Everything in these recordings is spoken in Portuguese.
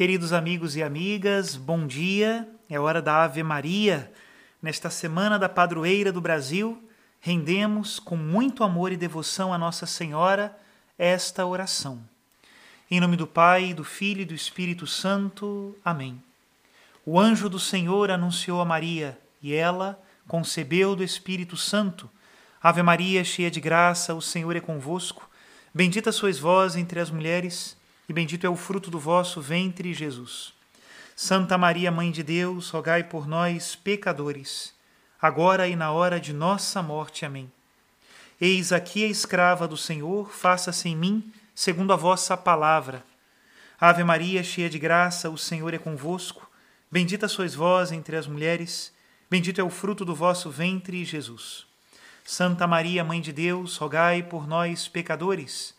Queridos amigos e amigas, bom dia. É hora da Ave Maria. Nesta semana da padroeira do Brasil, rendemos com muito amor e devoção a Nossa Senhora esta oração. Em nome do Pai, do Filho e do Espírito Santo. Amém. O anjo do Senhor anunciou a Maria, e ela concebeu do Espírito Santo. Ave Maria, cheia de graça, o Senhor é convosco. Bendita sois vós entre as mulheres e bendito é o fruto do vosso ventre, Jesus. Santa Maria, Mãe de Deus, rogai por nós, pecadores, agora e na hora de nossa morte. Amém. Eis aqui a escrava do Senhor, faça-se em mim segundo a vossa palavra. Ave Maria, cheia de graça, o Senhor é convosco. Bendita sois vós entre as mulheres, bendito é o fruto do vosso ventre, Jesus. Santa Maria, Mãe de Deus, rogai por nós, pecadores,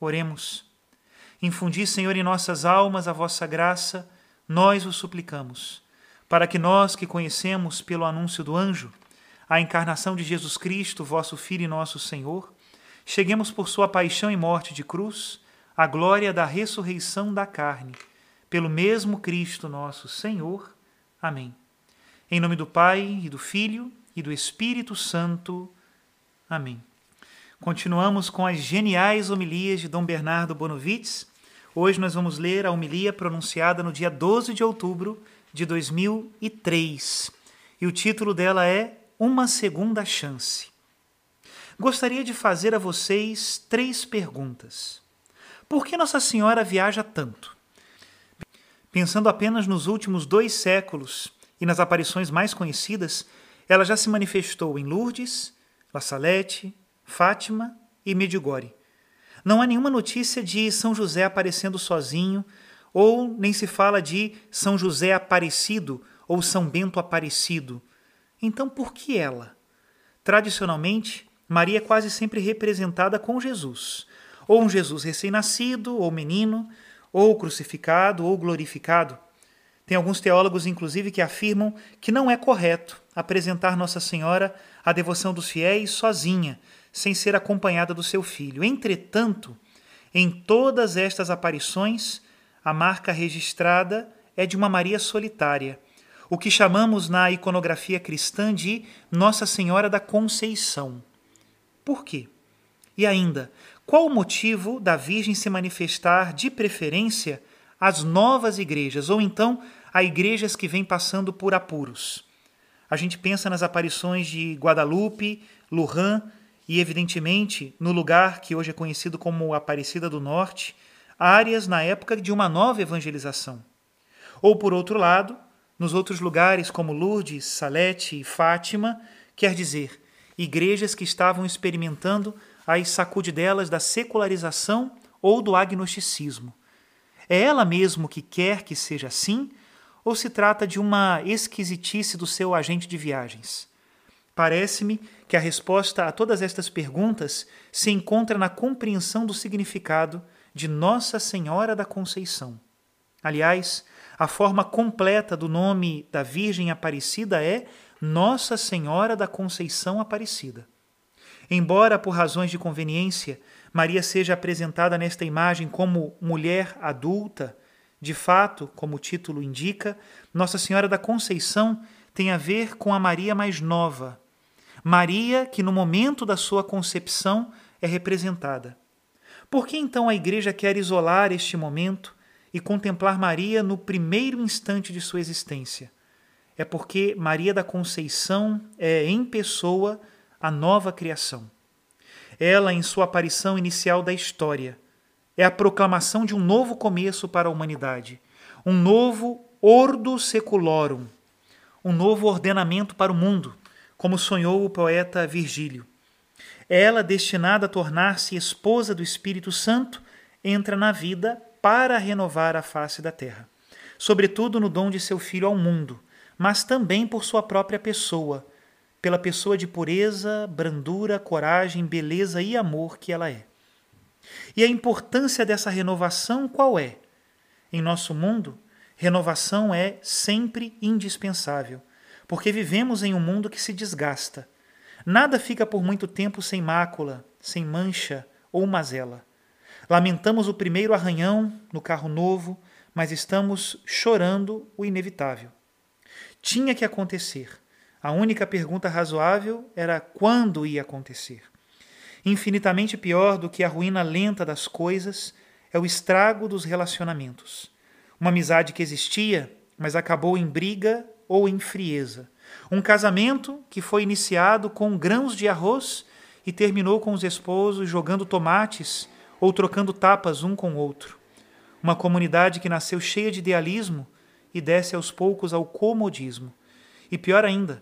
Oremos. Infundi, Senhor, em nossas almas a vossa graça, nós o suplicamos, para que nós que conhecemos pelo anúncio do anjo a encarnação de Jesus Cristo, vosso Filho e nosso Senhor, cheguemos por sua paixão e morte de cruz à glória da ressurreição da carne, pelo mesmo Cristo nosso Senhor. Amém. Em nome do Pai e do Filho e do Espírito Santo. Amém. Continuamos com as geniais homilias de Dom Bernardo Bonovitz. Hoje nós vamos ler a homilia pronunciada no dia 12 de outubro de 2003. E o título dela é Uma Segunda Chance. Gostaria de fazer a vocês três perguntas. Por que Nossa Senhora viaja tanto? Pensando apenas nos últimos dois séculos e nas aparições mais conhecidas, ela já se manifestou em Lourdes, La Salette, Fátima e Medjugorje. Não há nenhuma notícia de São José aparecendo sozinho, ou nem se fala de São José Aparecido ou São Bento Aparecido. Então, por que ela? Tradicionalmente, Maria é quase sempre representada com Jesus, ou um Jesus recém-nascido, ou menino, ou crucificado, ou glorificado. Tem alguns teólogos, inclusive, que afirmam que não é correto apresentar Nossa Senhora à devoção dos fiéis sozinha, sem ser acompanhada do seu filho. Entretanto, em todas estas aparições, a marca registrada é de uma Maria solitária, o que chamamos na iconografia cristã de Nossa Senhora da Conceição. Por quê? E ainda, qual o motivo da Virgem se manifestar de preferência às novas igrejas, ou então a igrejas que vêm passando por apuros? A gente pensa nas aparições de Guadalupe, Lujan e, evidentemente, no lugar que hoje é conhecido como Aparecida do Norte, áreas na época de uma nova evangelização. Ou, por outro lado, nos outros lugares como Lourdes, Salete e Fátima, quer dizer, igrejas que estavam experimentando as sacudidelas da secularização ou do agnosticismo. É ela mesmo que quer que seja assim, ou se trata de uma esquisitice do seu agente de viagens? Parece-me que a resposta a todas estas perguntas se encontra na compreensão do significado de Nossa Senhora da Conceição. Aliás, a forma completa do nome da Virgem Aparecida é Nossa Senhora da Conceição Aparecida. Embora, por razões de conveniência, Maria seja apresentada nesta imagem como mulher adulta, de fato, como o título indica, Nossa Senhora da Conceição tem a ver com a Maria mais nova, Maria, que no momento da sua concepção é representada. Por que então a Igreja quer isolar este momento e contemplar Maria no primeiro instante de sua existência? É porque Maria da Conceição é, em pessoa, a nova criação. Ela, em sua aparição inicial da história, é a proclamação de um novo começo para a humanidade, um novo ordo seculorum, um novo ordenamento para o mundo, como sonhou o poeta Virgílio. Ela, destinada a tornar-se esposa do Espírito Santo, entra na vida para renovar a face da terra. sobretudo no dom de seu Filho ao mundo, mas também por sua própria pessoa, pela pessoa de pureza, brandura, coragem, beleza e amor que ela é. E a importância dessa renovação qual é? Em nosso mundo, renovação é sempre indispensável, porque vivemos em um mundo que se desgasta. Nada fica por muito tempo sem mácula, sem mancha ou mazela. Lamentamos o primeiro arranhão no carro novo, mas estamos chorando o inevitável. Tinha que acontecer. A única pergunta razoável era quando ia acontecer. Infinitamente pior do que a ruína lenta das coisas é o estrago dos relacionamentos. Uma amizade que existia, mas acabou em briga ou em frieza. Um casamento que foi iniciado com grãos de arroz e terminou com os esposos jogando tomates ou trocando tapas um com o outro. Uma comunidade que nasceu cheia de idealismo e desce aos poucos ao comodismo. E pior ainda,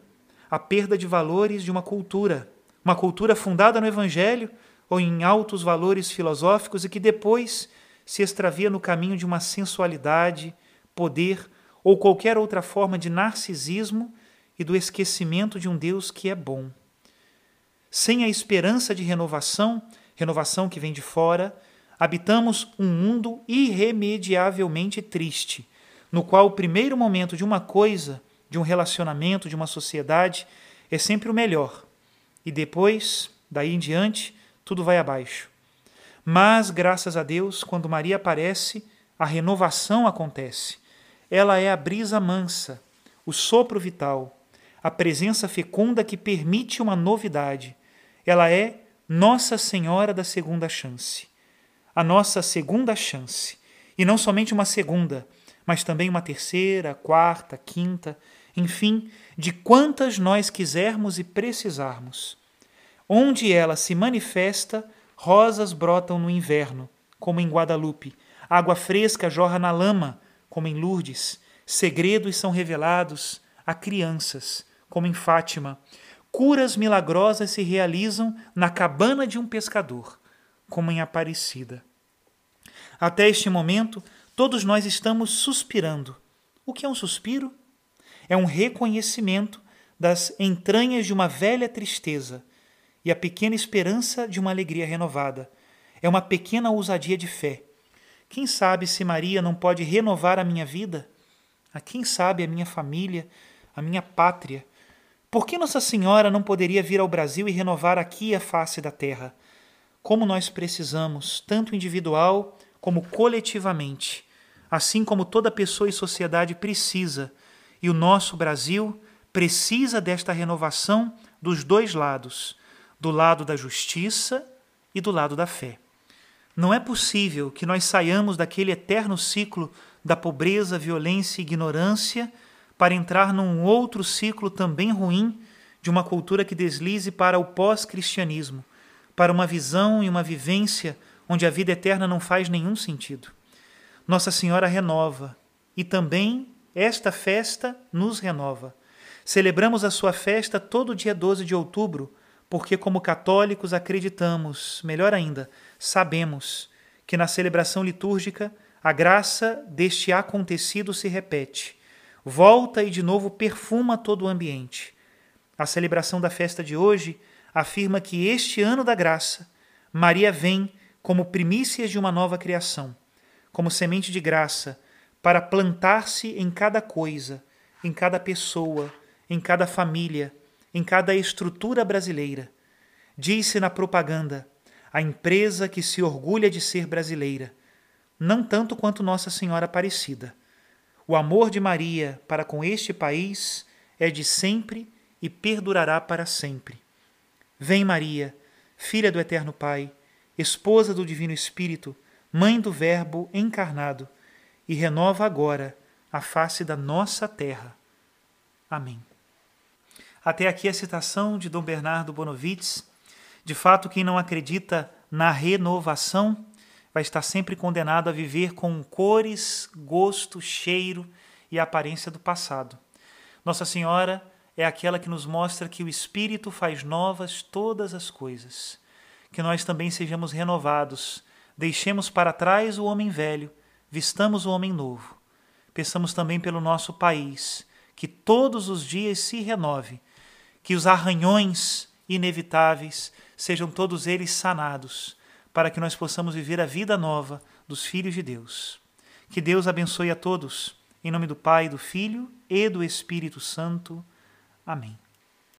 a perda de valores de uma cultura uma cultura fundada no Evangelho ou em altos valores filosóficos e que depois se extravia no caminho de uma sensualidade, poder ou qualquer outra forma de narcisismo e do esquecimento de um Deus que é bom. Sem a esperança de renovação, renovação que vem de fora, habitamos um mundo irremediavelmente triste, no qual o primeiro momento de uma coisa, de um relacionamento, de uma sociedade, é sempre o melhor e depois, daí em diante, tudo vai abaixo. Mas, graças a Deus, quando Maria aparece, a renovação acontece. Ela é a brisa mansa, o sopro vital, a presença fecunda que permite uma novidade. Ela é Nossa Senhora da Segunda Chance. A nossa segunda chance. E não somente uma segunda, mas também uma terceira, quarta, quinta, enfim, de quantas nós quisermos e precisarmos. Onde ela se manifesta, rosas brotam no inverno, como em Guadalupe, água fresca jorra na lama, como em Lourdes, segredos são revelados a crianças, como em Fátima, curas milagrosas se realizam na cabana de um pescador, como em Aparecida. Até este momento, todos nós estamos suspirando. O que é um suspiro? É um reconhecimento das entranhas de uma velha tristeza e a pequena esperança de uma alegria renovada. É uma pequena ousadia de fé. Quem sabe se Maria não pode renovar a minha vida? A quem sabe a minha família, a minha pátria? Por que Nossa Senhora não poderia vir ao Brasil e renovar aqui a face da terra? Como nós precisamos, tanto individual como coletivamente, assim como toda pessoa e sociedade precisa, e o nosso Brasil precisa desta renovação dos dois lados do lado da justiça e do lado da fé. Não é possível que nós saiamos daquele eterno ciclo da pobreza, violência e ignorância para entrar num outro ciclo também ruim de uma cultura que deslize para o pós-cristianismo, para uma visão e uma vivência onde a vida eterna não faz nenhum sentido. Nossa Senhora renova e também esta festa nos renova. Celebramos a sua festa todo dia 12 de outubro, porque, como católicos, acreditamos, melhor ainda, sabemos que na celebração litúrgica a graça deste acontecido se repete, volta e de novo perfuma todo o ambiente. A celebração da festa de hoje afirma que este ano da graça, Maria vem como primícias de uma nova criação, como semente de graça, para plantar-se em cada coisa, em cada pessoa, em cada família, em cada estrutura brasileira. Diz-se na propaganda a empresa que se orgulha de ser brasileira, não tanto quanto Nossa Senhora Aparecida. O amor de Maria para com este país é de sempre e perdurará para sempre. Vem, Maria, filha do Eterno Pai, esposa do Divino Espírito, mãe do Verbo encarnado, e renova agora a face da nossa terra. Amém. Até aqui a citação de Dom Bernardo Bonovitz. De fato, quem não acredita na renovação vai estar sempre condenado a viver com cores, gosto, cheiro e aparência do passado. Nossa Senhora é aquela que nos mostra que o Espírito faz novas todas as coisas. Que nós também sejamos renovados, deixemos para trás o homem velho, vistamos o homem novo Peçamos também pelo nosso país, que todos os dias se renove, que os arranhões inevitáveis sejam todos eles sanados, para que nós possamos viver a vida nova dos filhos de Deus. Que Deus abençoe a todos, em nome do Pai, do Filho e do Espírito Santo. Amém.